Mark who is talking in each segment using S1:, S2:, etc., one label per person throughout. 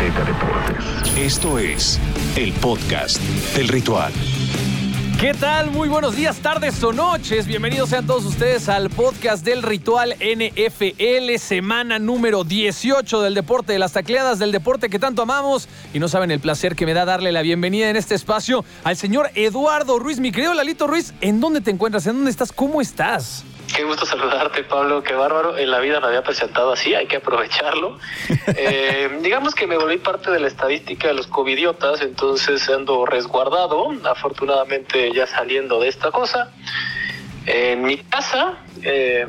S1: Azteca Deportes.
S2: Esto es el podcast del ritual.
S3: ¿Qué tal? Muy buenos días, tardes o noches. Bienvenidos sean todos ustedes al podcast del Ritual NFL, semana número 18 del deporte, de las tacleadas del deporte que tanto amamos. Y no saben el placer que me da darle la bienvenida en este espacio al señor Eduardo Ruiz. Mi querido Lalito Ruiz, ¿en dónde te encuentras? ¿En dónde estás? ¿Cómo estás?
S4: Qué gusto saludarte, Pablo. Qué bárbaro. En la vida me había presentado así, hay que aprovecharlo. Eh, digamos que me volví parte de la estadística de los covidiotas, entonces ando resguardado, afortunadamente ya saliendo de esta cosa. En mi casa, eh,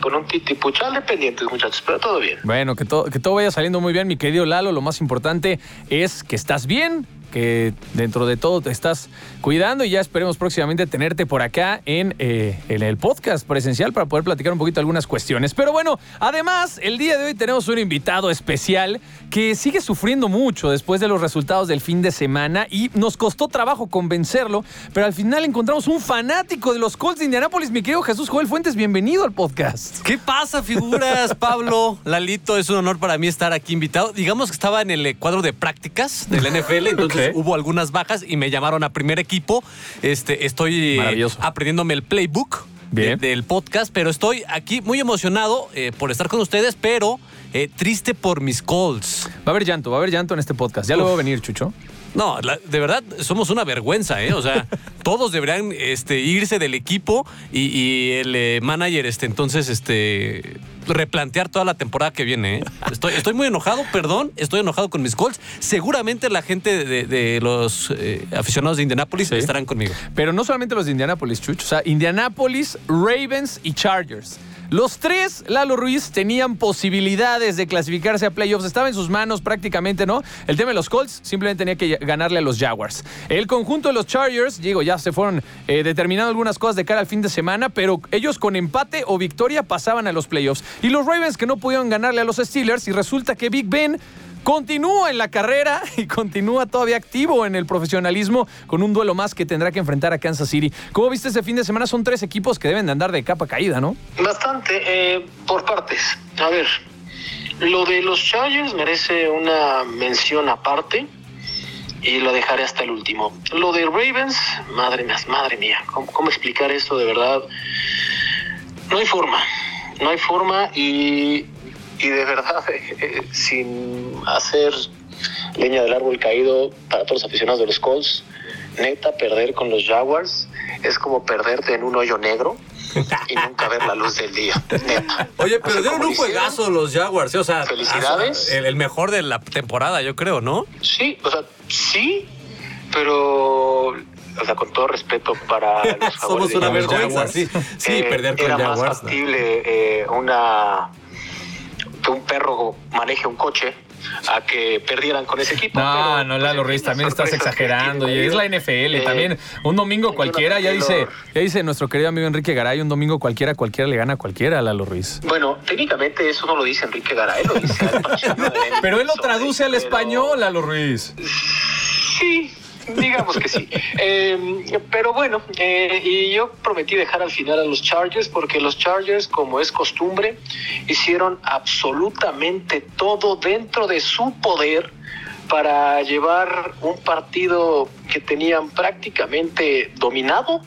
S4: con un titipuchal de pendientes, muchachos, pero todo bien.
S3: Bueno, que todo, que todo vaya saliendo muy bien, mi querido Lalo. Lo más importante es que estás bien, que dentro de todo te estás cuidando y ya esperemos próximamente tenerte por acá en, eh, en, el podcast presencial para poder platicar un poquito algunas cuestiones. Pero bueno, además, el día de hoy tenemos un invitado especial que sigue sufriendo mucho después de los resultados del fin de semana y nos costó trabajo convencerlo, pero al final encontramos un fanático de los Colts de Indianápolis, mi querido Jesús Joel Fuentes, bienvenido al podcast.
S5: ¿Qué pasa, figuras, Pablo? Lalito, es un honor para mí estar aquí invitado. Digamos que estaba en el cuadro de prácticas del NFL, entonces hubo algunas bajas y me llamaron a primer equipo. Este, estoy aprendiéndome el playbook de, del podcast, pero estoy aquí muy emocionado eh, por estar con ustedes, pero eh, triste por mis calls.
S3: Va a haber llanto, va a haber llanto en este podcast. Ya Uf. lo veo venir, Chucho.
S5: No, la, de verdad somos una vergüenza, ¿eh? O sea, todos deberían este, irse del equipo y, y el eh, manager, este, entonces, este, replantear toda la temporada que viene. ¿eh? Estoy, estoy muy enojado, perdón, estoy enojado con mis Colts. Seguramente la gente de, de los eh, aficionados de Indianapolis sí. estarán conmigo.
S3: Pero no solamente los de Indianapolis, Chucho, o sea, Indianapolis, Ravens y Chargers. Los tres, Lalo Ruiz, tenían posibilidades de clasificarse a playoffs. Estaba en sus manos prácticamente, ¿no? El tema de los Colts simplemente tenía que ganarle a los Jaguars. El conjunto de los Chargers, digo, ya se fueron eh, determinando algunas cosas de cara al fin de semana, pero ellos con empate o victoria pasaban a los playoffs. Y los Ravens que no pudieron ganarle a los Steelers y resulta que Big Ben continúa en la carrera y continúa todavía activo en el profesionalismo con un duelo más que tendrá que enfrentar a Kansas City. ¿Cómo viste este fin de semana? Son tres equipos que deben de andar de capa caída, ¿no?
S4: Bastante, eh, por partes. A ver, lo de los Chargers merece una mención aparte y lo dejaré hasta el último. Lo de Ravens, madre mía, madre mía, ¿cómo, cómo explicar esto de verdad? No hay forma, no hay forma y y de verdad, eh, sin hacer leña del árbol caído para todos los aficionados de los Colts, neta, perder con los Jaguars es como perderte en un hoyo negro y nunca ver la luz del día. Neta.
S5: Oye, pero o sea, dieron un juegazo los Jaguars, ¿eh? o sea,
S4: felicidades.
S5: El, el, mejor de la temporada, yo creo, ¿no?
S4: Sí, o sea, sí, pero o sea, con todo respeto para los
S5: Somos una vergüenza, sí, sí
S4: eh,
S5: perder con
S4: era
S5: Jaguars.
S4: más factible eh, una que un perro maneje un coche a que perdieran con ese equipo.
S3: No, pero, no, Lalo Ruiz, también estás exagerando. Y es la NFL, eh, también un domingo cualquiera, ya dice, ya dice nuestro querido amigo Enrique Garay, un domingo cualquiera, cualquiera le gana a cualquiera, Lalo Ruiz.
S4: Bueno, técnicamente eso no lo dice Enrique Garay, lo dice
S3: Pero él lo traduce al español, Lalo Ruiz.
S4: Sí, Digamos que sí. Eh, pero bueno, eh, y yo prometí dejar al final a los Chargers porque los Chargers, como es costumbre, hicieron absolutamente todo dentro de su poder para llevar un partido que tenían prácticamente dominado,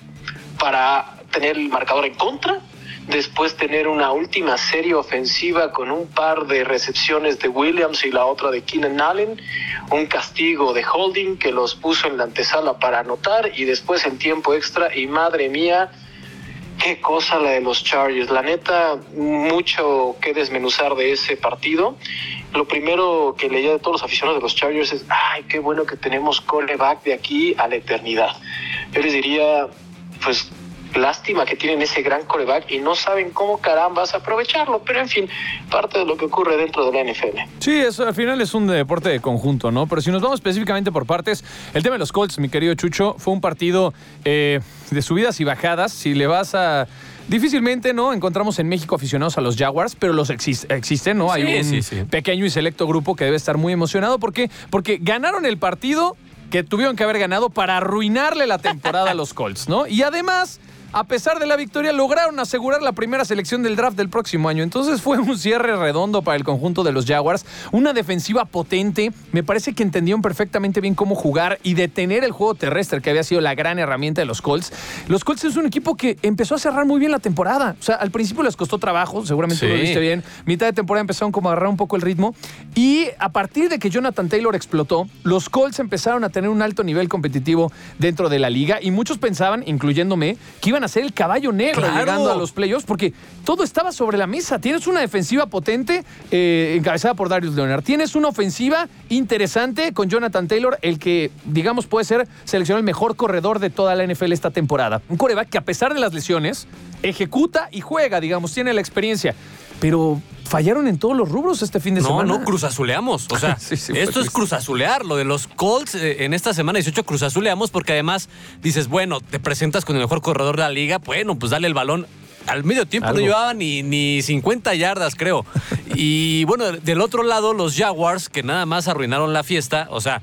S4: para tener el marcador en contra después tener una última serie ofensiva con un par de recepciones de Williams y la otra de Keenan Allen, un castigo de holding que los puso en la antesala para anotar y después en tiempo extra y madre mía, qué cosa la de los Chargers, la neta, mucho que desmenuzar de ese partido. Lo primero que leía de todos los aficionados de los Chargers es, ay, qué bueno que tenemos coreback de aquí a la eternidad. Yo les diría, pues lástima que tienen ese gran coreback y no saben cómo carambas aprovecharlo, pero en fin, parte de lo que ocurre dentro de la NFL.
S3: Sí, eso al final es un deporte de conjunto, ¿no? Pero si nos vamos específicamente por partes, el tema de los Colts, mi querido Chucho, fue un partido eh, de subidas y bajadas. Si le vas a Difícilmente, ¿no? Encontramos en México aficionados a los Jaguars, pero los existe, existen, ¿no? Hay un
S5: sí, sí.
S3: pequeño y selecto grupo que debe estar muy emocionado. ¿Por qué? Porque ganaron el partido que tuvieron que haber ganado para arruinarle la temporada a los Colts, ¿no? Y además, a pesar de la victoria, lograron asegurar la primera selección del draft del próximo año. Entonces fue un cierre redondo para el conjunto de los Jaguars. Una defensiva potente. Me parece que entendieron perfectamente bien cómo jugar y detener el juego terrestre, que había sido la gran herramienta de los Colts. Los Colts es un equipo que empezó a cerrar muy bien la temporada. O sea, al principio les costó trabajo, seguramente
S5: Sí.
S3: lo viste bien. Mitad de temporada empezaron como a agarrar un poco el ritmo. Y a partir de que Jonathan Taylor explotó, los Colts empezaron a tener un alto nivel competitivo dentro de la liga. Y muchos pensaban, incluyéndome, que iban a ser el caballo negro
S5: Claro.
S3: llegando a los playoffs, porque todo estaba sobre la mesa. Tienes una defensiva potente, eh, encabezada por Darius Leonard. Tienes una ofensiva interesante con Jonathan Taylor, el que, digamos, puede ser seleccionado el mejor corredor de toda la NFL esta temporada. Un coreback que, a pesar de las lesiones, ejecuta y juega, digamos, tiene la experiencia. Pero fallaron en todos los rubros este fin de
S5: No,
S3: semana.
S5: no, cruzazuleamos. O sea,
S3: Sí, sí, fue
S5: esto es
S3: triste.
S5: cruzazulear. Lo de los Colts eh, en esta semana 18 cruzazuleamos porque además dices, bueno, te presentas con el mejor corredor de la liga, bueno, pues dale el balón. Al medio tiempo
S3: Algo.
S5: no llevaba ni, ni 50 yardas, creo. Y bueno, del otro lado, los Jaguars, que nada más arruinaron la fiesta, o sea,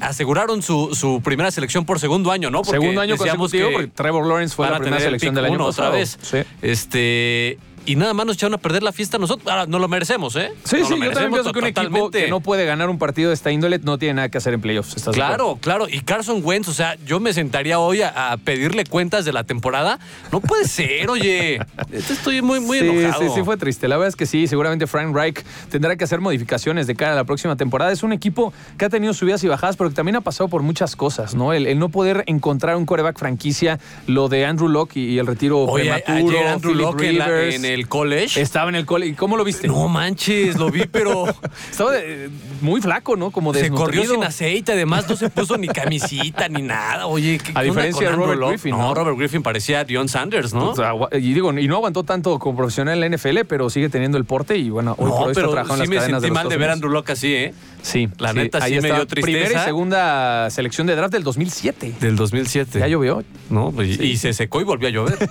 S5: aseguraron su, su primera selección por segundo año, ¿no? Porque
S3: Segundo año consecutivo,
S5: que
S3: porque Trevor Lawrence fue la primera selección del año pasado.
S5: otra vez.
S3: Sí.
S5: Este. Y nada más nos echaron a perder la fiesta nosotros. Ahora, no lo merecemos, ¿eh?
S3: Sí, sí, yo también pienso que un equipo que no puede ganar un partido de esta índole no tiene nada que hacer en playoffs.
S5: Claro, claro. Y Carson Wentz, o sea, yo me sentaría hoy a, a pedirle cuentas de la temporada. No puede ser, oye. Estoy muy, muy
S3: sí,
S5: enojado.
S3: Sí, sí, fue triste. La verdad es que sí, seguramente Frank Reich tendrá que hacer modificaciones de cara a la próxima temporada. Es un equipo que ha tenido subidas y bajadas, pero que también ha pasado por muchas cosas, ¿no? El, el no poder encontrar un coreback franquicia, lo de Andrew Locke y, y el retiro
S5: Oye,
S3: prematuro.
S5: ayer Andrew Locke en, la-
S3: Rivers.
S5: en el college.
S3: Estaba en el cole. ¿Y cómo lo viste?
S5: No manches, lo vi, pero
S3: Estaba de- muy flaco, ¿no? Como
S5: se corrió sin aceite. Además, no se puso ni camisita ni nada. Oye, ¿qué
S3: A
S5: qué
S3: diferencia de Robert? Griffin,
S5: No,
S3: ¿no?
S5: Robert Griffin parecía Dion Sanders, ¿no?
S3: O sea, agua- y digo, y no aguantó tanto como profesional en la NFL, pero sigue teniendo el porte y bueno, hoy por
S5: no,
S3: hoy está
S5: pero
S3: trabajando en
S5: sí
S3: las
S5: me
S3: cadenas
S5: sentí
S3: de los
S5: mal de ver a. Andrew Locke así, ¿eh?
S3: Sí,
S5: La
S3: sí,
S5: neta, sí
S3: ahí
S5: me
S3: está.
S5: dio tristeza.
S3: Primera y segunda selección de draft del 2007.
S5: Del 2007.
S3: Ya llovió.
S5: No, y, y se secó y volvió a llover.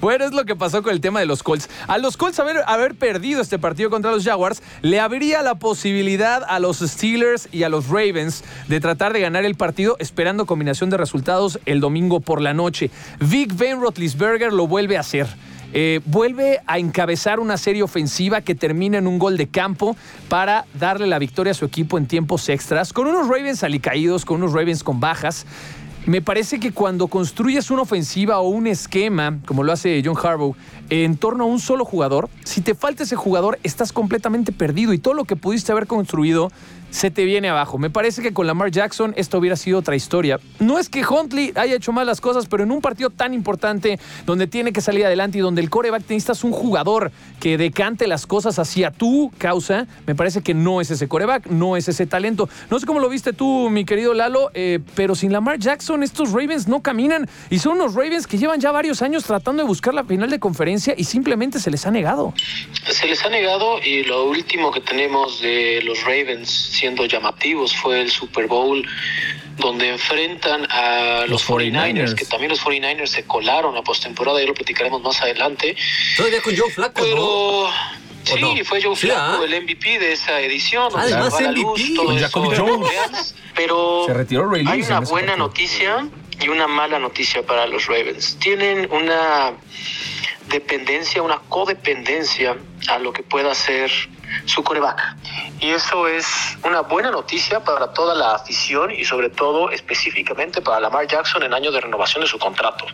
S3: Bueno, es lo que pasó con el tema de los Colts. A los Colts haber, haber perdido este partido contra los Jaguars, le habría la posibilidad a los Steelers y a los Ravens de tratar de ganar el partido esperando combinación de resultados el domingo por la noche. Vic Ben Roethlisberger lo vuelve a hacer. Eh, vuelve a encabezar una serie ofensiva que termina en un gol de campo para darle la victoria a su equipo en tiempos extras, con unos Ravens alicaídos, con unos Ravens con bajas. Me parece que cuando construyes una ofensiva o un esquema, como lo hace John Harbaugh, en torno a un solo jugador, si te falta ese jugador, estás completamente perdido y todo lo que pudiste haber construido se te viene abajo. Me parece que con Lamar Jackson esto hubiera sido otra historia. No es que Huntley haya hecho mal las cosas, pero en un partido tan importante donde tiene que salir adelante y donde el coreback necesitas un jugador que decante las cosas hacia tu causa, me parece que no es ese coreback, no es ese talento. No sé cómo lo viste tú, mi querido Lalo, eh, pero sin Lamar Jackson estos Ravens no caminan y son unos Ravens que llevan ya varios años tratando de buscar la final de conferencia y simplemente se les ha negado.
S4: Se les ha negado y lo último que tenemos de los Ravens siendo llamativos fue el Super Bowl donde enfrentan a los,
S3: Los
S4: 49ers,
S3: 49ers.
S4: que también los 49ers se colaron a postemporada, ya lo platicaremos más adelante.
S5: Todavía con Joe Flaco,
S4: Pero sí,
S5: no?
S4: fue Joe Flaco
S5: ah.
S4: el MVP de esa edición.
S5: Ah, además
S4: se va la
S5: MVP.
S4: luz, todo
S3: Con
S4: eso
S3: Jones.
S4: Pero
S3: Se retiró Ray
S4: hay una buena
S3: partido.
S4: noticia y una mala noticia para los Ravens. Tienen una dependencia, una codependencia a lo que pueda ser su coreback. Y eso es una buena noticia para toda la afición y sobre todo específicamente para Lamar Jackson en año de renovación de su contrato.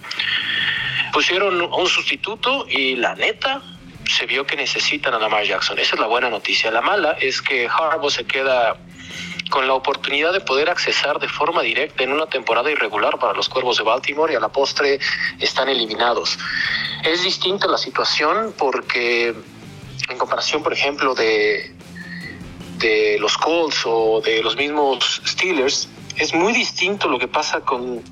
S4: Pusieron un sustituto y la neta se vio que necesitan a Lamar Jackson. Esa es la buena noticia. La mala es que Harbaugh se queda con la oportunidad de poder accesar de forma directa en una temporada irregular para los Cuervos de Baltimore y a la postre están eliminados. Es distinta la situación porque en comparación, por ejemplo, de, de los Colts o de los mismos Steelers, es muy distinto lo que pasa con,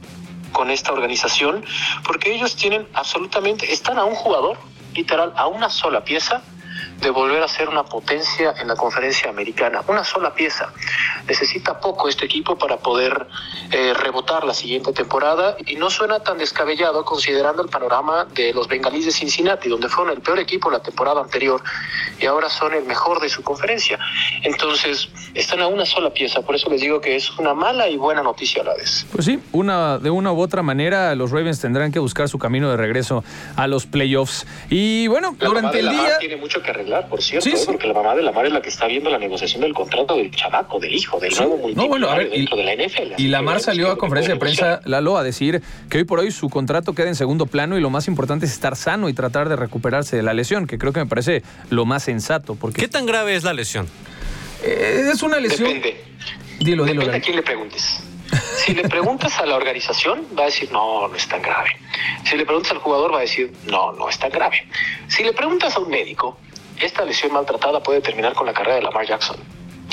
S4: con esta organización porque ellos tienen absolutamente, están a un jugador, literal, a una sola pieza de volver a ser una potencia en la conferencia americana. Una sola pieza. Necesita poco este equipo para poder eh, rebotar la siguiente temporada y no suena tan descabellado considerando el panorama de los bengalíes de Cincinnati, donde fueron el peor equipo la temporada anterior y ahora son el mejor de su conferencia. Entonces, están a una sola pieza, por eso les digo que es una mala y buena noticia a la vez.
S3: Pues sí, una, de una u otra manera los Ravens tendrán que buscar su camino de regreso a los playoffs. Y bueno,
S4: La
S3: durante el día...
S4: tiene mucho que arreglar, por cierto,
S3: Sí,
S4: ¿eh?
S3: sí.
S4: porque la mamá de Lamar es la que está viendo la negociación del contrato del chamaco, del hijo, del nuevo
S3: No, bueno, a ver,
S4: multimillonario
S3: y,
S4: dentro de la NFL.
S3: y Lamar salió a conferencia de prensa. Lalo, a decir que hoy por hoy su contrato queda en segundo plano y lo más importante es estar sano y tratar de recuperarse de la lesión, que creo que me parece lo más sensato, porque
S5: ¿Qué tan grave es la lesión?
S3: eh, es una lesión...
S4: Depende.
S3: Dilo, dilo,
S4: Depende a quién le preguntes. Si le preguntas a la organización, va a decir, no, no es tan grave. Si le preguntas al jugador, va a decir, no, no es tan grave. Si le preguntas a un médico, esta lesión maltratada puede terminar con la carrera de Lamar Jackson.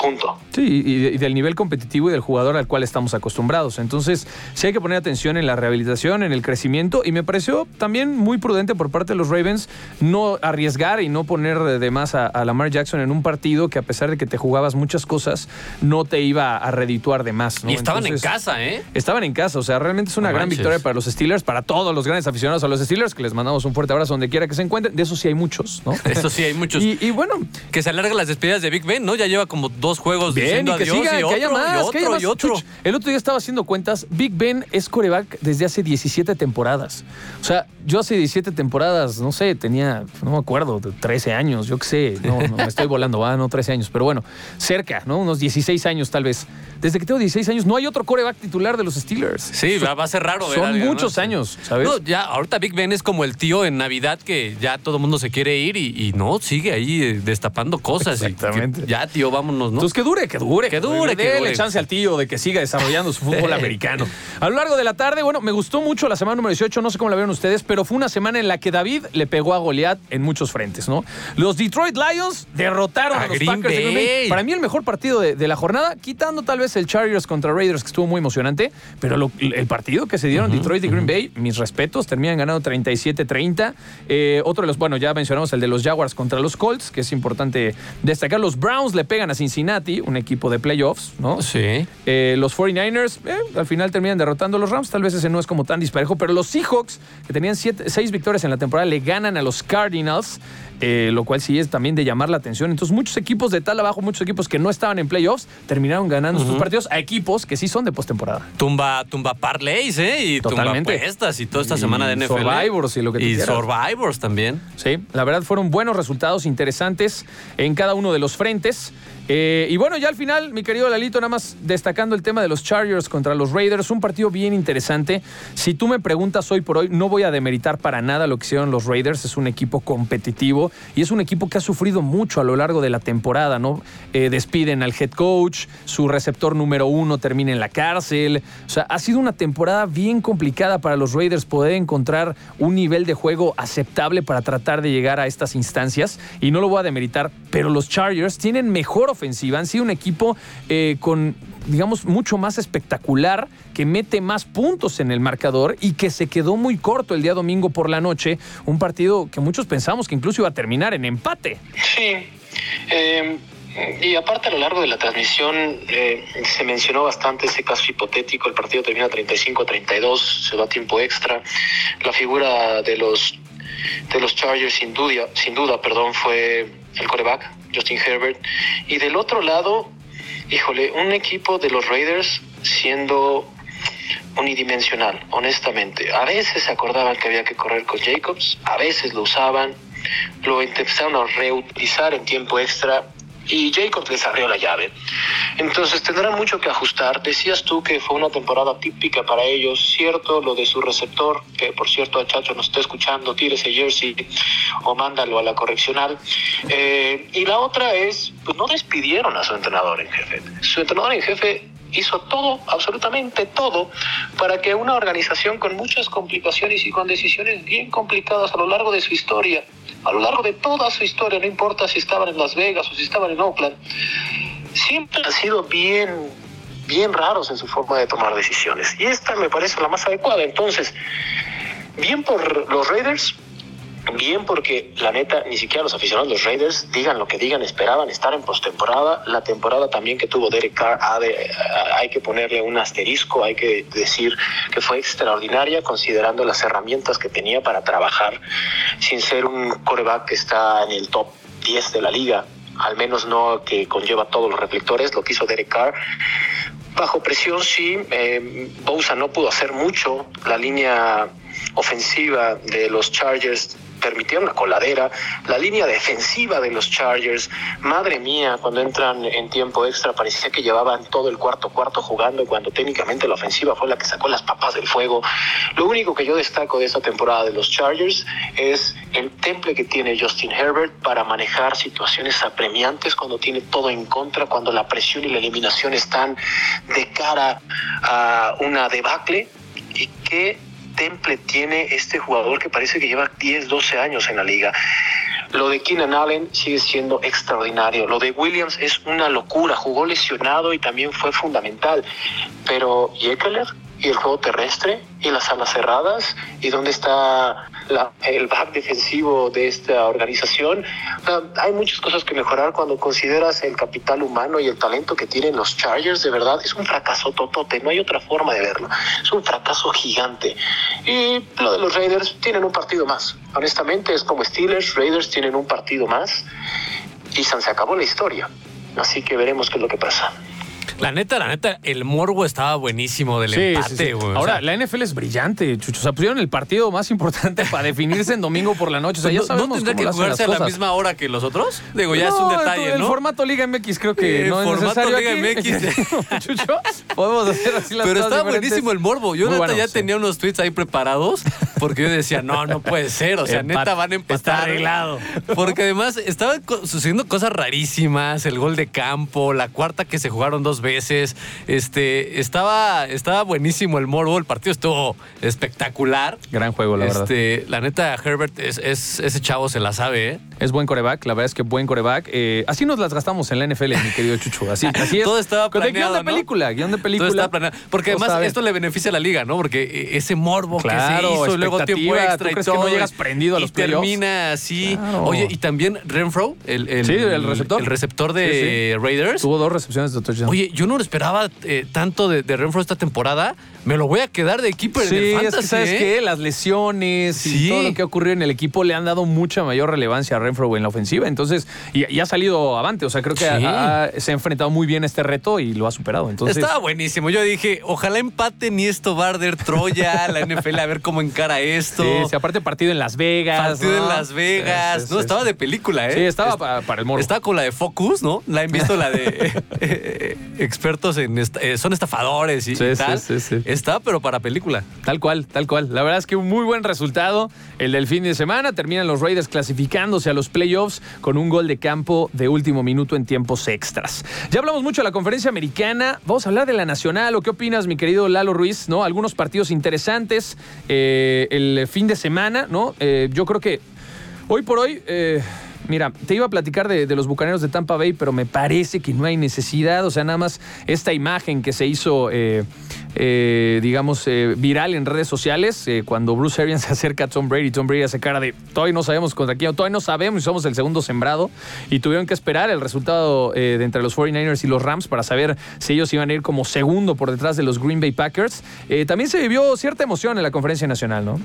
S4: Punto.
S3: Sí, y, de- y del nivel competitivo y del jugador al cual estamos acostumbrados. Entonces, sí hay que poner atención en la rehabilitación, en el crecimiento, y me pareció también muy prudente por parte de los Ravens no arriesgar y no poner de más a, a Lamar Jackson en un partido que a pesar de que te jugabas muchas cosas, no te iba a redituar de más. ¿no?
S5: Y estaban
S3: Entonces,
S5: en casa, ¿eh?
S3: Estaban en casa, o sea, realmente es una
S5: No
S3: gran
S5: manches.
S3: victoria para los Steelers, para todos los grandes aficionados a los Steelers, que les mandamos un fuerte abrazo donde quiera que se encuentren. De eso sí hay muchos, ¿no?
S5: Eso sí, hay muchos.
S3: Y, y bueno,
S5: Que se alargan las despedidas de Big Ben, ¿no? Ya lleva como dos juegos
S3: Bien,
S5: diciendo
S3: y que
S5: adiós
S3: siga,
S5: y
S3: que
S5: otro,
S3: haya más,
S5: y otro,
S3: que haya más.
S5: y otro.
S3: Chuch, el otro día estaba haciendo cuentas. Big Ben es coreback desde hace 17 temporadas. O sea, yo hace 17 temporadas, no sé, tenía, no me acuerdo, de 13 años, yo qué sé. No, no, me estoy volando, va, no 13 años, pero bueno, cerca, ¿no? Unos 16 años tal vez. Desde que tengo 16 años no hay otro coreback titular de los Steelers.
S5: Sí, va va a ser raro. ver
S3: Son muchos años, ¿sabes?
S5: No, ya, ahorita Big Ben es como el tío en Navidad que ya todo el mundo se quiere ir y, y no, sigue ahí eh, destapando cosas.
S3: Exactamente.
S5: que ya, tío, vámonos, ¿no?
S3: Entonces que dure, que dure.
S5: Que dure, que dure.
S3: chance al tío de que siga desarrollando su fútbol americano. A lo largo de la tarde, bueno, me gustó mucho la semana número 18, no sé cómo la vieron ustedes, pero fue una semana en la que David le pegó a Goliat en muchos frentes, ¿no? Los Detroit Lions derrotaron a,
S5: A
S3: los
S5: Green
S3: Packers de Green Bay. Para mí el mejor partido de, de la jornada, quitando tal vez el Chargers contra Raiders, que estuvo muy emocionante, pero lo- el partido que se dieron Detroit y Green Bay, mis respetos, terminan ganando 37-30. Eh, otro de los, bueno, ya mencionamos el de los Jaguars contra los Colts, que es importante destacar. Los Browns le pegan a Cincinnati, un equipo de playoffs, ¿no?
S5: Sí.
S3: Eh, los 49ers eh, al final terminan derrotando a los Rams. Tal vez ese no es como tan disparejo, pero los Seahawks, que tenían siete- seis victorias en la temporada, le ganan a los Cardinals, eh, lo cual sí es también de llamar la atención. Entonces, muchos equipos de tal abajo, muchos equipos que no estaban en playoffs, terminaron ganando sus partidos a equipos que sí son de postemporada.
S5: Tumba, tumba parlays, ¿eh? Y
S3: Totalmente.
S5: tumba apuestas y toda esta
S3: Y
S5: semana de NFL.
S3: Survivors y lo que tú
S5: Y
S3: quieras.
S5: Survivors también.
S3: Sí, la verdad fueron buenos resultados interesantes en cada uno de los frentes. Eh, y bueno, ya al final, mi querido Lalito, nada más destacando el tema de los Chargers contra los Raiders, un partido bien interesante. Si tú me preguntas hoy por hoy, no voy a demeritar para nada lo que hicieron los Raiders. Es un equipo competitivo y es un equipo que ha sufrido mucho a lo largo de la temporada, ¿no? Eh, despiden al head coach, su receptor número uno termina en la cárcel. O sea, ha sido una temporada bien complicada para los Raiders poder encontrar un nivel de juego aceptable para tratar de llegar a estas instancias. Y no lo voy a demeritar, pero los Chargers tienen mejor ofensiva. Han sido un equipo eh, con, digamos, mucho más espectacular, que mete más puntos en el marcador y que se quedó muy corto el día domingo por la noche. Un partido que muchos pensamos que incluso iba a terminar en empate.
S4: Sí. eh, y aparte a lo largo de la transmisión eh, se mencionó bastante ese caso hipotético, el partido termina 35-32, se va a tiempo extra. La figura de los de los Chargers sin duda, sin duda, perdón, fue el coreback, Justin Herbert. Y del otro lado, híjole, un equipo de los Raiders siendo unidimensional, honestamente. A veces se acordaban que había que correr con Jacobs, a veces lo usaban, lo empezaron a reutilizar en tiempo extra y Jacobs les la llave. Entonces tendrán mucho que ajustar. Decías tú que fue una temporada típica para ellos, cierto, lo de su receptor, que por cierto a Chacho nos está escuchando, tire ese jersey o mándalo a la correccional. Eh, y la otra es, pues no despidieron a su entrenador en jefe. Su entrenador en jefe hizo todo, absolutamente todo, para que una organización con muchas complicaciones y con decisiones bien complicadas a lo largo de su historia, a lo largo de toda su historia, no importa si estaban en Las Vegas o si estaban en Oakland, siempre han sido bien, bien raros en su forma de tomar decisiones. Y esta me parece la más adecuada. Entonces, bien por los Raiders, También porque, la neta, ni siquiera los aficionados de los Raiders, digan lo que digan, esperaban estar en postemporada. La temporada también que tuvo Derek Carr, hay que ponerle un asterisco, hay que decir que fue extraordinaria considerando las herramientas que tenía para trabajar sin ser un coreback que está en el top 10 de la liga, al menos no que conlleva todos los reflectores, lo que hizo Derek Carr. Bajo presión sí, eh, no pudo hacer mucho, la línea ofensiva de los Chargers permitieron la coladera, la línea defensiva de los Chargers, madre mía, cuando entran en tiempo extra parecía que llevaban todo el cuarto cuarto jugando cuando técnicamente la ofensiva fue la que sacó las papas del fuego. Lo único que yo destaco de esta temporada de los Chargers es el temple que tiene Justin Herbert para manejar situaciones apremiantes cuando tiene todo en contra, cuando la presión y la eliminación están de cara a una debacle y que temple tiene este jugador que parece que lleva 10, 12 años en la liga. Lo de Keenan Allen sigue siendo extraordinario. Lo de Williams es una locura. Jugó lesionado y también fue fundamental. Pero Eckler y el juego terrestre y las alas cerradas y dónde está el back defensivo de esta organización. hay muchas cosas que mejorar cuando consideras el capital humano y el talento que tienen los Chargers. De verdad, es un fracaso totote, no hay otra forma de verlo. Es un fracaso gigante. Y lo de los Raiders tienen un partido más. Honestamente, es como Steelers, Raiders tienen un partido más y se acabó la historia. Así que veremos qué es lo que pasa.
S5: La neta, la neta, el morbo estaba buenísimo del empate, güey.
S3: Ahora, la NFL es brillante, Chucho. O sea, pusieron el partido más importante para definirse en domingo por la noche. O sea, ya sabemos
S5: ¿No tendría que jugarse a la misma hora que los otros? Digo, ya es un detalle,
S3: ¿no? El formato Liga MX creo que no es necesario Liga MX. Chucho, podemos hacer así las
S5: Pero estaba buenísimo el morbo. Yo, neta, ya tenía unos tweets ahí preparados porque yo decía, no, no puede ser. O sea, neta, van a empatar.
S3: Está arreglado.
S5: Porque además estaban sucediendo cosas rarísimas. El gol de campo, la cuarta que se jugaron dos veces. Este, estaba, estaba buenísimo el morbo, el partido estuvo espectacular.
S3: Gran juego, la
S5: este,
S3: verdad.
S5: La neta, Herbert, es, ese chavo se la sabe, ¿eh?
S3: Es buen coreback, la verdad es que buen coreback. Eh, así nos las gastamos en la NFL, mi querido Chucho. Así, así es.
S5: Todo estaba planeado,
S3: guion de película, guion de película. Todo
S5: estaba planeado. Porque además esto le beneficia a la liga, ¿no? Porque e, ese morbo que se hizo, luego tiempo extra y todo.
S3: Que no llegas prendido a los
S5: y termina así. Oye, y también Renfro, el, el, el receptor. El receptor de Raiders.
S3: Tuvo dos recepciones de touchdown.
S5: Oye, yo no lo esperaba eh, tanto de, Renfro esta temporada. Me lo voy a quedar de equipo en el fantasy.
S3: Es que, ¿sabes
S5: ¿eh?
S3: qué? Las lesiones y todo lo que ha ocurrido en el equipo le han dado mucha mayor relevancia a Renfro en la ofensiva. Entonces, y, ha salido avante. O sea, creo que se ha enfrentado muy bien a este reto y lo ha superado. Entonces,
S5: Estaba buenísimo. Yo dije, ojalá empate ni esto Barder, Troya, la NFL, a ver cómo encara esto.
S3: Sí, aparte partido en Las Vegas.
S5: Partido en Las Vegas. no, estaba de película, ¿eh?
S3: Sí, estaba para, el morro.
S5: Estaba con la de Focus, ¿no? La han visto la de eh, expertos en... Eh, son estafadores y, tal. Está, pero para película.
S3: Tal cual, tal cual. La verdad es que un muy buen resultado el del fin de semana. Terminan los Raiders clasificándose los playoffs con un gol de campo de último minuto en tiempos extras. Ya hablamos mucho de la conferencia americana. Vamos a hablar de la nacional. ¿O qué opinas, mi querido Lalo Ruiz? ¿No? Algunos partidos interesantes eh, el fin de semana, ¿no? Eh, yo creo que hoy por hoy. Eh, mira, te iba a platicar de, los bucaneros de Tampa Bay, pero me parece que no hay necesidad. O sea, nada más esta imagen que se hizo digamos, eh, viral en redes sociales eh, cuando Bruce Arians se acerca a Tom Brady. Tom Brady hace cara de todavía no sabemos contra quién, todavía no sabemos si somos el segundo sembrado. Y tuvieron que esperar el resultado de entre los 49ers y los Rams para saber si ellos iban a ir como segundo por detrás de los Green Bay Packers. también se vivió cierta emoción en la conferencia nacional, ¿no?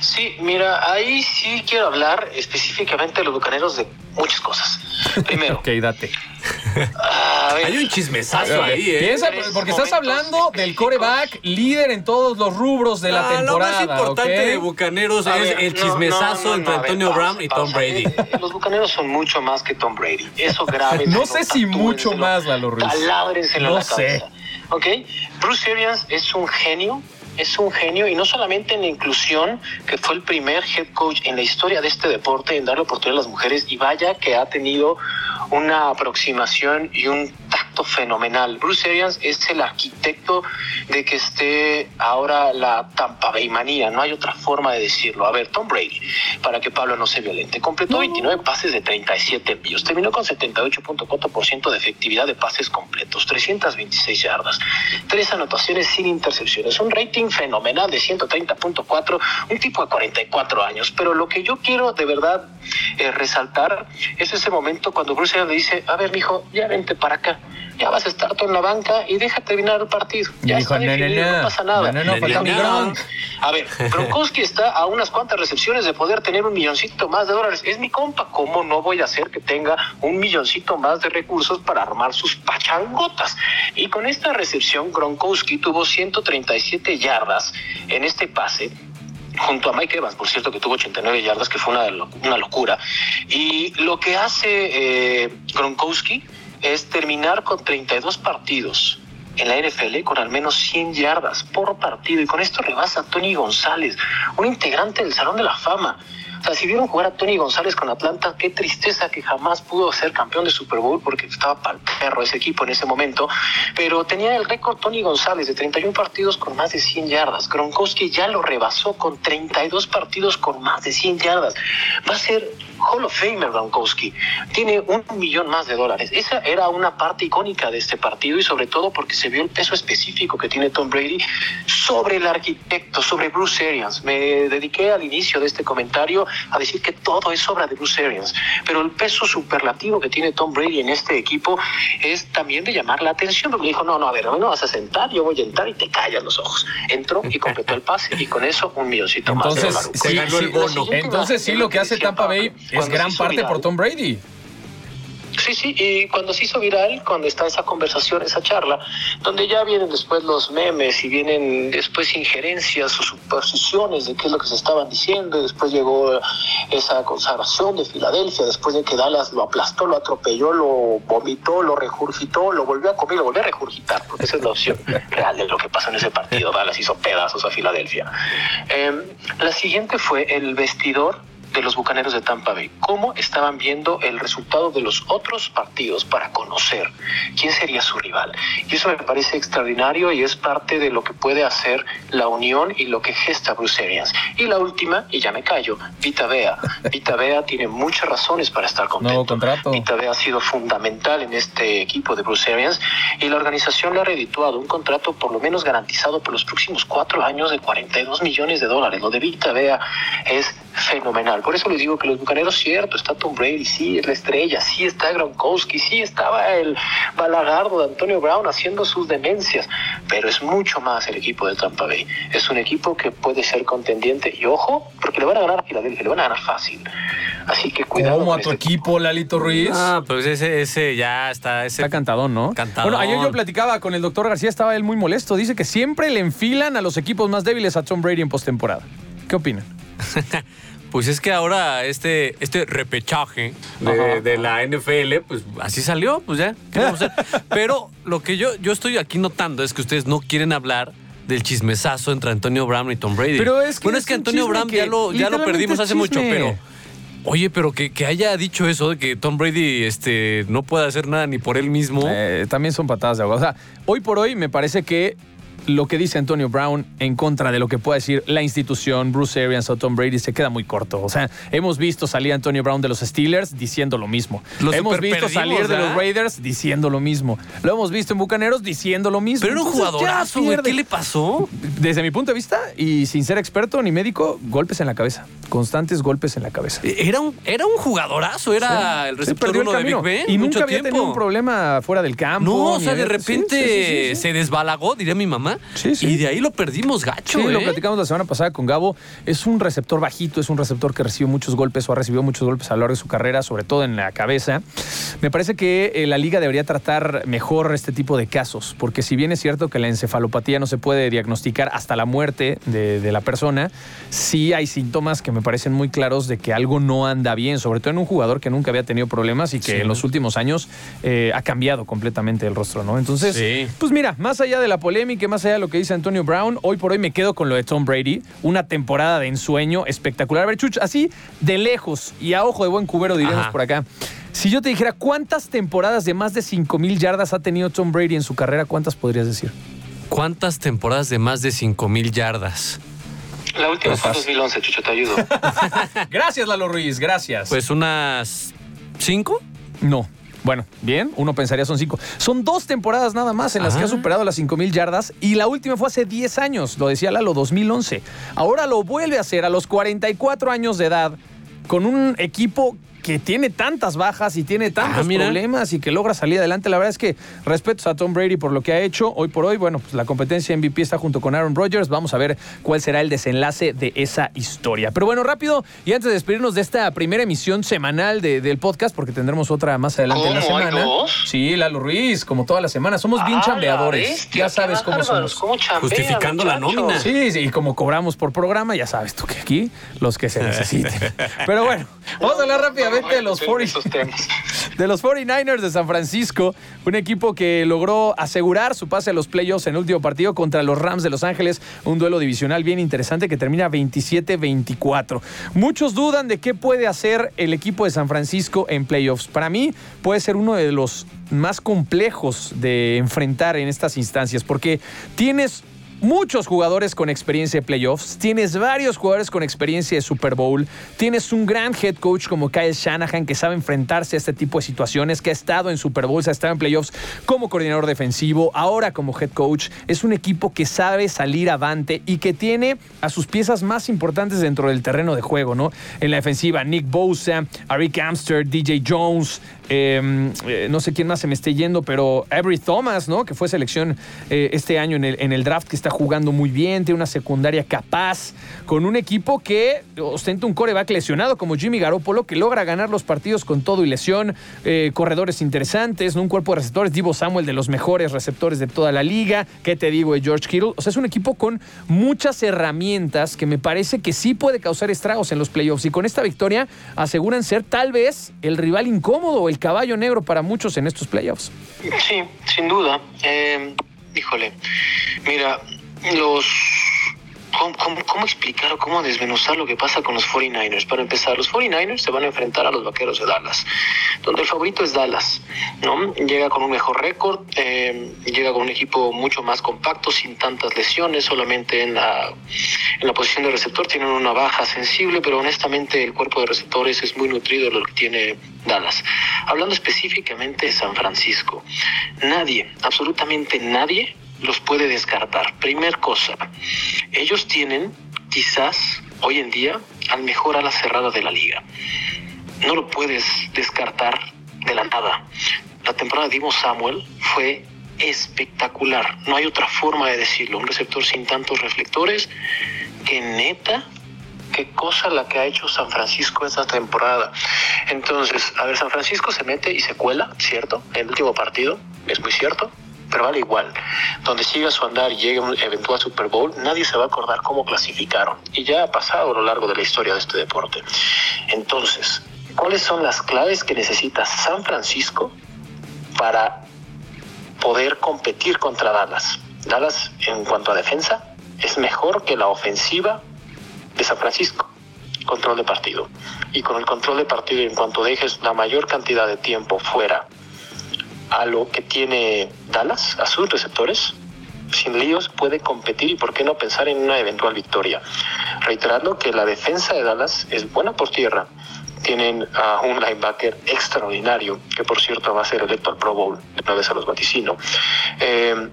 S4: Sí, mira, ahí sí quiero hablar específicamente de los bucaneros de muchas cosas. Primero.
S3: ok, date.
S5: Hay un chismesazo ahí, ¿eh?
S3: porque estás hablando del coreback líder en todos los rubros de la temporada.
S5: Lo más importante de Bucaneros es el chismesazo entre Antonio Brown y Tom Brady.
S4: Los Bucaneros son mucho más que Tom Brady. Eso grave.
S3: no sé si mucho más, Lalo Ruiz.
S4: no la sé. cabeza. ¿Ok? Bruce Arians es un genio es un genio y no solamente en la inclusión, que fue el primer head coach en la historia de este deporte en darle oportunidad a las mujeres y vaya que ha tenido una aproximación y un tacto fenomenal. Bruce Arians es el arquitecto de que esté ahora la Tampa Bay manía, no hay otra forma de decirlo. A ver, Tom Brady, para que Pablo no se violente, completó 29 pases de 37 envíos, terminó con 78.4% de efectividad de pases completos, 326 yardas, tres anotaciones sin intercepciones, un rating fenomenal de 130.4, un tipo de 44 años. Pero lo que yo quiero de verdad eh, resaltar es ese momento cuando Bruce Arians le dice, a ver, mijo, ya vente para acá ya vas a estar tú en la banca y deja terminar el partido. Ya
S3: dijo,
S4: está definido,
S3: no, no,
S4: no, pasa nada.
S3: no, no, no.
S4: A ver, Gronkowski está a unas cuantas recepciones de poder tener un milloncito más de dólares. Es mi compa, ¿cómo no voy a hacer que tenga un milloncito más de recursos para armar sus pachangotas? Y con esta recepción, Gronkowski tuvo 137 yardas en este pase junto a Mike Evans, por cierto, que tuvo 89 yardas, que fue una, una locura. Y lo que hace eh, Gronkowski es terminar con 32 partidos en la NFL con al menos 100 yardas por partido y con esto rebasa a Tony González, un integrante del Salón de la Fama. O sea, si vieron jugar a Tony González con Atlanta, qué tristeza que jamás pudo ser campeón de Super Bowl porque estaba para el perro ese equipo en ese momento. Pero tenía el récord Tony González de 31 partidos con más de 100 yardas. Gronkowski ya lo rebasó con 32 partidos con más de 100 yardas. Va a ser Hall of Famer Gronkowski. Tiene un millón más de dólares. Esa era una parte icónica de este partido y sobre todo porque se vio el peso específico que tiene Tom Brady sobre el arquitecto, sobre Bruce Arians. Me dediqué al inicio de este comentario a decir que todo es obra de Bruce Arians, pero el peso superlativo que tiene Tom Brady en este equipo es también de llamar la atención, porque dijo, no, no, a ver, no vas a sentar, yo voy a entrar y te callas los ojos. Entró y completó el pase y con eso un milloncito
S3: Entonces,
S4: más. de
S3: sí, Entonces sí, lo que hace Tampa Bay es gran parte
S4: viral,
S3: por Tom Brady.
S4: Sí, sí, y cuando se hizo viral, cuando está esa conversación, esa charla, donde ya vienen después los memes y vienen después injerencias o suposiciones de qué es lo que se estaban diciendo, y después llegó esa consagración de Filadelfia, después de que Dallas lo aplastó, lo atropelló, lo vomitó, lo regurgitó, lo volvió a comer, lo volvió a regurgitar, porque esa es la opción real de lo que pasó en ese partido. Dallas hizo pedazos a Filadelfia. Eh, la siguiente fue el vestidor de los Bucaneros de Tampa Bay. ¿Cómo estaban viendo el resultado de los otros partidos para conocer quién sería su rival? Y eso me parece extraordinario y es parte de lo que puede hacer la unión y lo que gesta Bruce Arians. Y la última, y ya me callo, Vita Vea. Vita Vea tiene muchas razones para estar contento.
S3: Nuevo contrato.
S4: Vita Vea ha sido fundamental en este equipo de Bruce Arians y la organización le ha redituado un contrato por lo menos garantizado por los próximos cuatro años de 42 millones de dólares. Lo de Vita Vea es fenomenal. Por eso les digo que los bucaneros, cierto, está Tom Brady, sí, es la estrella, sí está Gronkowski, sí estaba el balagardo de Antonio Brown haciendo sus demencias, pero es mucho más el equipo de Tampa Bay. Es un equipo que puede ser contendiente y ojo, porque le van a ganar a Filadelfia, le van a ganar fácil. Así que cuidado.
S3: ¿Cómo a tu
S4: este
S3: equipo, Lalito Ruiz?
S5: Ah, pues ese, ese ya está. Ese
S3: Está cantadón, ¿no?
S5: Cantadón.
S3: Bueno, ayer yo platicaba con el doctor García, estaba él muy molesto. Dice que siempre le enfilan a los equipos más débiles a Tom Brady en postemporada. ¿Qué opinan?
S5: Pues es que ahora este, este repechaje de, la NFL, pues así salió, pues ya. ¿qué vamos a hacer? Pero lo que yo, yo estoy aquí notando es que ustedes no quieren hablar del chismesazo entre Antonio Brown y Tom Brady.
S3: Pero es que
S5: bueno,
S3: es
S5: es que Antonio Brown ya lo, ya lo perdimos hace mucho, pero. Oye, pero que, que haya dicho eso de que Tom Brady este, no puede hacer nada ni por él mismo.
S3: Eh, también son patadas de agua. O sea, hoy por hoy me parece que lo que dice Antonio Brown en contra de lo que pueda decir la institución, Bruce Arians o Tom Brady, se queda muy corto. O sea, hemos visto salir a Antonio Brown de los Steelers diciendo lo mismo.
S5: Lo
S3: hemos visto salir de los. Raiders diciendo lo mismo. Lo hemos visto en Bucaneros diciendo lo mismo.
S5: pero era un jugadorazo, güey. ¿Qué le pasó?
S3: Desde mi punto de vista, y sin ser experto ni médico, golpes en la cabeza. Constantes golpes en la cabeza.
S5: Era un, era un jugadorazo, era el
S3: Se
S5: receptor
S3: perdió el
S5: uno de Big. Ben.
S3: Y
S5: mucho
S3: nunca había
S5: tiempo.
S3: tenido un problema fuera del campo.
S5: No, o sea, de repente
S3: Sí, sí, sí, sí.
S5: se desbalagó, diría mi mamá.
S3: Sí, sí.
S5: Y de ahí lo perdimos gacho,
S3: Sí, lo
S5: ¿eh?
S3: platicamos la semana pasada con Gabo. Es un receptor bajito, es un receptor que recibe muchos golpes o ha recibido muchos golpes a lo largo de su carrera, sobre todo en la cabeza. Me parece que eh, la liga debería tratar mejor este tipo de casos, porque si bien es cierto que la encefalopatía no se puede diagnosticar hasta la muerte de, de la persona, sí hay síntomas que me parecen muy claros de que algo no anda bien, sobre todo en un jugador que nunca había tenido problemas y que
S5: Sí.
S3: en los últimos años eh, ha cambiado completamente el rostro, ¿no? Entonces,
S5: Sí.
S3: pues mira, más allá de la polémica, más allá de lo que dice Antonio Brown, hoy por hoy me quedo con lo de Tom Brady. Una temporada de ensueño espectacular. A ver, Chuch, así de lejos y a ojo de buen cubero, diríamos
S5: Ajá.
S3: por acá. Si yo te dijera cuántas temporadas de más de 5 mil yardas ha tenido Tom Brady en su carrera, ¿cuántas podrías decir?
S5: ¿Cuántas temporadas de más de 5 mil yardas?
S4: La última fue en
S3: fácil.
S4: 2011, Chucho, te ayudo.
S3: Gracias, Lalo Ruiz, gracias.
S5: Pues unas 5.
S3: No. Bueno, bien, uno pensaría son cinco. Son dos temporadas nada más en las que
S5: Ah.
S3: ha superado las 5 yardas y la última fue hace 10 años, lo decía Lalo, 2011. Ahora lo vuelve a hacer a los 44 años de edad con un equipo que tiene tantas bajas y tiene tantos
S5: Ah,
S3: problemas y que logra salir adelante. La verdad es que respetos a Tom Brady por lo que ha hecho. Hoy por hoy, bueno, pues la competencia MVP está junto con Aaron Rodgers. Vamos a ver cuál será el desenlace de esa historia. Pero bueno, rápido, y antes de despedirnos de esta primera emisión semanal de- del podcast, porque tendremos otra más adelante en la
S4: ¿Cómo? ¿Hay
S3: semana. Sí, Lalo Ruiz, como toda la semana. Somos bien
S4: Ah,
S3: chambeadores.
S4: bestia,
S3: ya sabes cómo somos.
S5: Justificando la nómina.
S3: Sí, sí, y como cobramos por programa, ya sabes tú que aquí los que se necesiten. Pero bueno, vamos a hablar de los 40
S4: Esos temas.
S3: de los 49ers de San Francisco, un equipo que logró asegurar su pase a los playoffs en el último partido contra los Rams de Los Ángeles, un duelo divisional bien interesante que termina 27-24. Muchos dudan de qué puede hacer el equipo de San Francisco en playoffs. Para mí puede ser uno de los más complejos de enfrentar en estas instancias porque tienes muchos jugadores con experiencia de playoffs, tienes varios jugadores con experiencia de Super Bowl, tienes un gran head coach como Kyle Shanahan que sabe enfrentarse a este tipo de situaciones, que ha estado en Super Bowls, ha estado en playoffs como coordinador defensivo, ahora como head coach. Es un equipo que sabe salir avante y que tiene a sus piezas más importantes dentro del terreno de juego, ¿no? En la defensiva, Nick Bosa, Arik Amster, DJ Jones, eh, eh, no sé quién más se me esté yendo, pero Avery Thomas, ¿no? Que fue selección eh, este año en el, en el draft, que está jugando muy bien, tiene una secundaria capaz, con un equipo que ostenta un coreback lesionado como Jimmy Garoppolo, que logra ganar los partidos con todo y lesión, eh, corredores interesantes, un cuerpo de receptores, Divo Samuel de los mejores receptores de toda la liga, ¿qué te digo de George Kittle? O sea, es un equipo con muchas herramientas que me parece que sí puede causar estragos en los playoffs y con esta victoria aseguran ser tal vez el rival incómodo el caballo negro para muchos en estos playoffs.
S4: Sí, sin duda. Eh, híjole, mira, los... ¿Cómo, cómo, cómo explicar o cómo desmenuzar lo que pasa con los 49ers? Para empezar, los 49ers se van a enfrentar a los Vaqueros de Dallas, donde el favorito es Dallas, ¿no? Llega con un mejor récord, eh, llega con un equipo mucho más compacto, sin tantas lesiones, solamente en la, en la posición de receptor tienen una baja sensible, pero honestamente el cuerpo de receptores es muy nutrido lo que tiene Dallas. Hablando específicamente de San Francisco, nadie, absolutamente nadie los puede descartar. Primer cosa, ellos tienen quizás hoy en día al mejor ala cerrada de la liga. No lo puedes descartar de la nada. La temporada de Divo Samuel fue espectacular. No hay otra forma de decirlo. Un receptor sin tantos reflectores que neta qué cosa la que ha hecho San Francisco esta temporada. Entonces, a ver, San Francisco se mete y se cuela, ¿cierto? En el último partido, es muy cierto, pero vale igual. Donde siga su andar y llegue un eventual Super Bowl, nadie se va a acordar cómo clasificaron. Y ya ha pasado a lo largo de la historia de este deporte. Entonces, ¿cuáles son las claves que necesita San Francisco para poder competir contra Dallas? Dallas, en cuanto a defensa, es mejor que la ofensiva de San Francisco. Control de partido. Y con el control de partido, en cuanto dejes la mayor cantidad de tiempo fuera a lo que tiene Dallas, a sus receptores, sin líos puede competir y por qué no pensar en una eventual victoria. Reiterando que la defensa de Dallas es buena por tierra. Tienen a un linebacker extraordinario, que por cierto va a ser electo al Pro Bowl, una vez a los vaticino. Eh,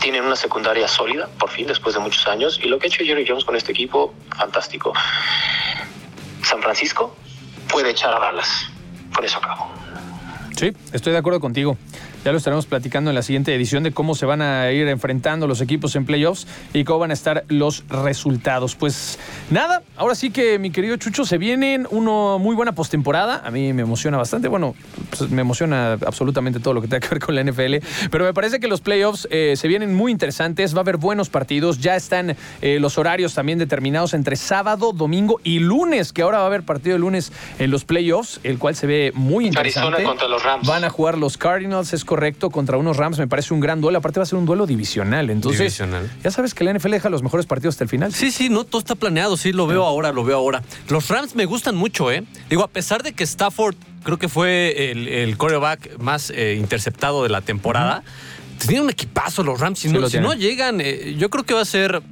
S4: tienen una secundaria sólida, por fin, después de muchos años. Y lo que ha hecho Jerry Jones con este equipo, fantástico. San Francisco puede echar a Dallas. Por eso acabo.
S3: Sí, estoy de acuerdo contigo. Ya lo estaremos platicando en la siguiente edición de cómo se van a ir enfrentando los equipos en playoffs y cómo van a estar los resultados. Pues nada, ahora sí que mi querido Chucho, se vienen una muy buena postemporada. A mí me emociona bastante. Bueno, pues me emociona absolutamente todo lo que tenga que ver con la NFL. Pero me parece que los playoffs eh, se vienen muy interesantes. Va a haber buenos partidos. Ya están eh, los horarios también determinados entre sábado, domingo y lunes, que ahora va a haber partido de lunes en los playoffs, el cual se ve muy interesante.
S4: Arizona contra los Rams.
S3: Van a jugar los Cardinals, es correcto, contra unos Rams. Me parece un gran duelo. Aparte va a ser un duelo divisional. Entonces,
S5: Divisional.
S3: ya sabes que la NFL deja los mejores partidos hasta el final.
S5: Sí, sí, no, todo está planeado, sí, lo veo ahora, lo veo ahora. Los Rams me gustan mucho, ¿eh? Digo, a pesar de que Stafford creo que fue el, el quarterback más eh, interceptado de la temporada, tienen un equipazo los Rams. Si,
S3: Sí
S5: no, si no llegan, eh, yo creo que va a ser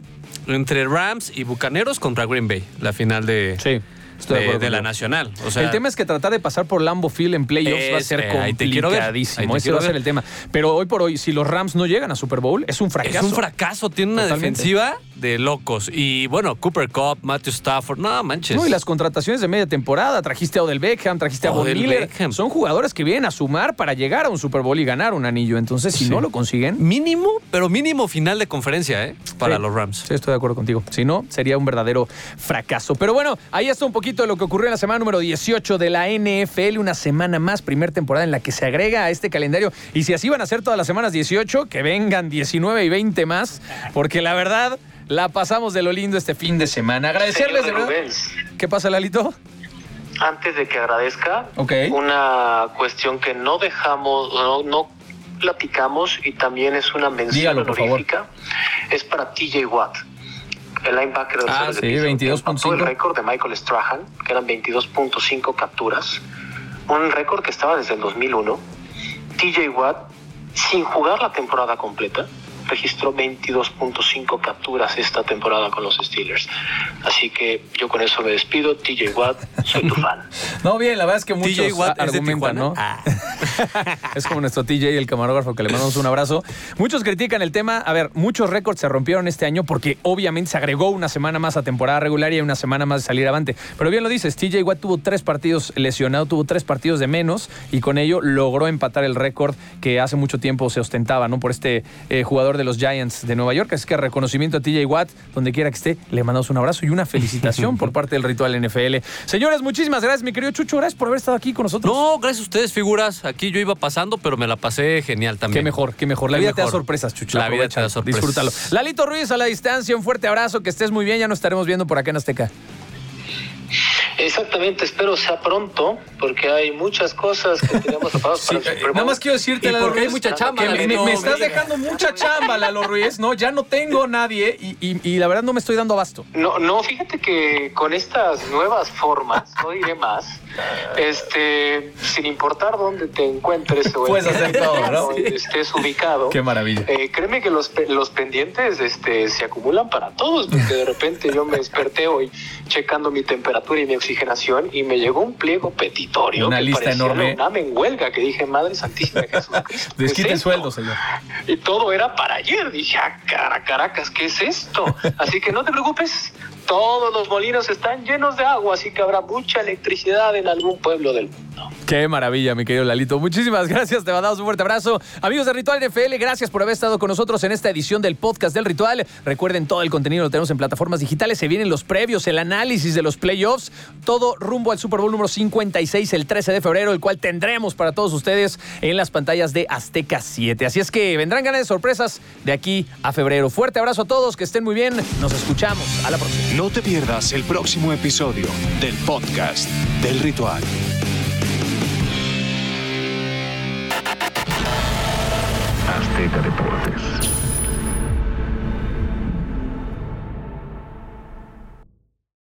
S5: entre Rams y Bucaneros contra Green Bay, la final de,
S3: Sí, de
S5: la. Nacional. O sea,
S3: el tema es que tratar de pasar por Lambo Field en playoffs va a ser complicadísimo. Ese va a ser el tema. Pero hoy por hoy, si los Rams no llegan a Super Bowl, es un fracaso.
S5: Es un fracaso, tiene una
S3: Totalmente.
S5: defensiva de locos. Y bueno, Cooper Cup, Matthew Stafford, no manches.
S3: No, y las contrataciones de media temporada, trajiste a Odell Beckham, trajiste a Von
S5: Odell
S3: Miller.
S5: Beckham.
S3: Son jugadores que vienen a sumar para llegar a un Super Bowl y ganar un anillo. Entonces, si
S5: Sí.
S3: no lo consiguen,
S5: Mínimo, pero mínimo final de conferencia, ¿eh? Para
S3: Sí.
S5: los Rams.
S3: Sí, estoy de acuerdo contigo. Si no, sería un verdadero fracaso. Pero bueno, ahí está un poquito de lo que ocurrió en la semana número 18 de la NFL. Una semana más, primer temporada en la que se agrega a este calendario. Y si así van a ser todas las semanas 18, que vengan 19 y 20 más. Porque la verdad, la pasamos de lo lindo este fin de semana. Agradecerles de verdad. ¿Qué pasa, Lalito?
S4: antes de que agradezca, una cuestión que no dejamos, no, no platicamos y también es una mención honorífica, es para TJ Watt. El linebacker de los
S3: Ah, sí,
S4: Pittsburgh, que
S3: 22.5.
S4: empató el récord de Michael Strahan, que eran 22.5 capturas. Un récord que estaba desde el 2001. TJ Watt, sin jugar la temporada completa, registró 22.5 capturas esta temporada con los Steelers. Así que yo con eso me despido. TJ Watt, soy tu fan.
S3: No, bien, la verdad es que muchos
S5: TJ Watt
S3: argumentan. ¿no?
S5: Ah.
S3: Es como nuestro TJ, el camarógrafo, que le mandamos un abrazo. Muchos critican el tema. A ver, muchos récords se rompieron este año porque obviamente se agregó una semana más a temporada regular y una semana más de salir avante. Pero bien lo dices, TJ Watt tuvo tres partidos lesionado, tuvo tres partidos de menos y con ello logró empatar el récord que hace mucho tiempo se ostentaba, ¿no? Por este eh, jugador de los Giants de Nueva York. Así que reconocimiento a TJ Watt, donde quiera que esté, le mandamos un abrazo y una felicitación por parte del ritual NFL. Señores, muchísimas gracias, mi querido Chucho. Gracias por haber estado aquí con nosotros.
S5: No, gracias a ustedes, figuras. Aquí yo iba pasando, pero me la pasé genial también.
S3: Qué mejor, qué mejor. La
S5: Qué
S3: vida te da sorpresas, Chucho.
S5: La vida te da sorpresas.
S3: Disfrútalo. Lalito Ruiz a la distancia, un fuerte abrazo, que estés muy bien. Ya nos estaremos viendo por acá en Azteca.
S4: Exactamente, espero sea pronto, porque hay muchas cosas que tenemos preparadas para el
S3: eh, nada más quiero decirte, Lalo
S5: porque hay
S3: Ruiz,
S5: mucha chamba,
S3: que me, estás
S5: mira.
S3: dejando mucha chamba, Lalo Ruiz. No, ya no tengo nadie y, y- y la verdad no me estoy dando abasto.
S4: No, no, fíjate que con estas nuevas formas, no diré más, este, sin importar dónde te encuentres o
S3: Puedes
S4: qué
S3: hacer
S4: área
S3: todo, ¿no?
S4: o donde estés ubicado,
S3: Qué maravilla.
S4: eh, créeme que los, pe- los pendientes este, se acumulan para todos, porque de repente yo me desperté hoy checando mi temperatura y mi oxigenación y me llegó un pliego petitorio
S3: Una
S4: que
S3: lista enorme.
S4: la UNAM en huelga, que dije, Madre Santísima de Jesucristo. ¿qué es
S3: Desquite el
S4: esto?".
S3: sueldo, señor.
S4: Y todo era para ayer. Dije, ah, cara, Caracas, ¿qué es esto? Así que no te preocupes, todos los molinos están llenos de agua, así que habrá mucha electricidad en algún pueblo del mundo.
S3: Qué maravilla, mi querido Lalito. Muchísimas gracias. Te mandamos un fuerte abrazo. Amigos de Ritual NFL, gracias por haber estado con nosotros en esta edición del podcast del Ritual. Recuerden, todo el contenido lo tenemos en plataformas digitales. Se vienen los previos, el análisis de los playoffs. Todo rumbo al Super Bowl número 56 el 13 de febrero, el cual tendremos para todos ustedes en las pantallas de Azteca 7. Así es que vendrán ganas de sorpresas de aquí a febrero. Fuerte abrazo a todos, que estén muy bien. Nos escuchamos. A la próxima.
S2: No te pierdas el próximo episodio del podcast del ritual.
S1: Azteca Deportes.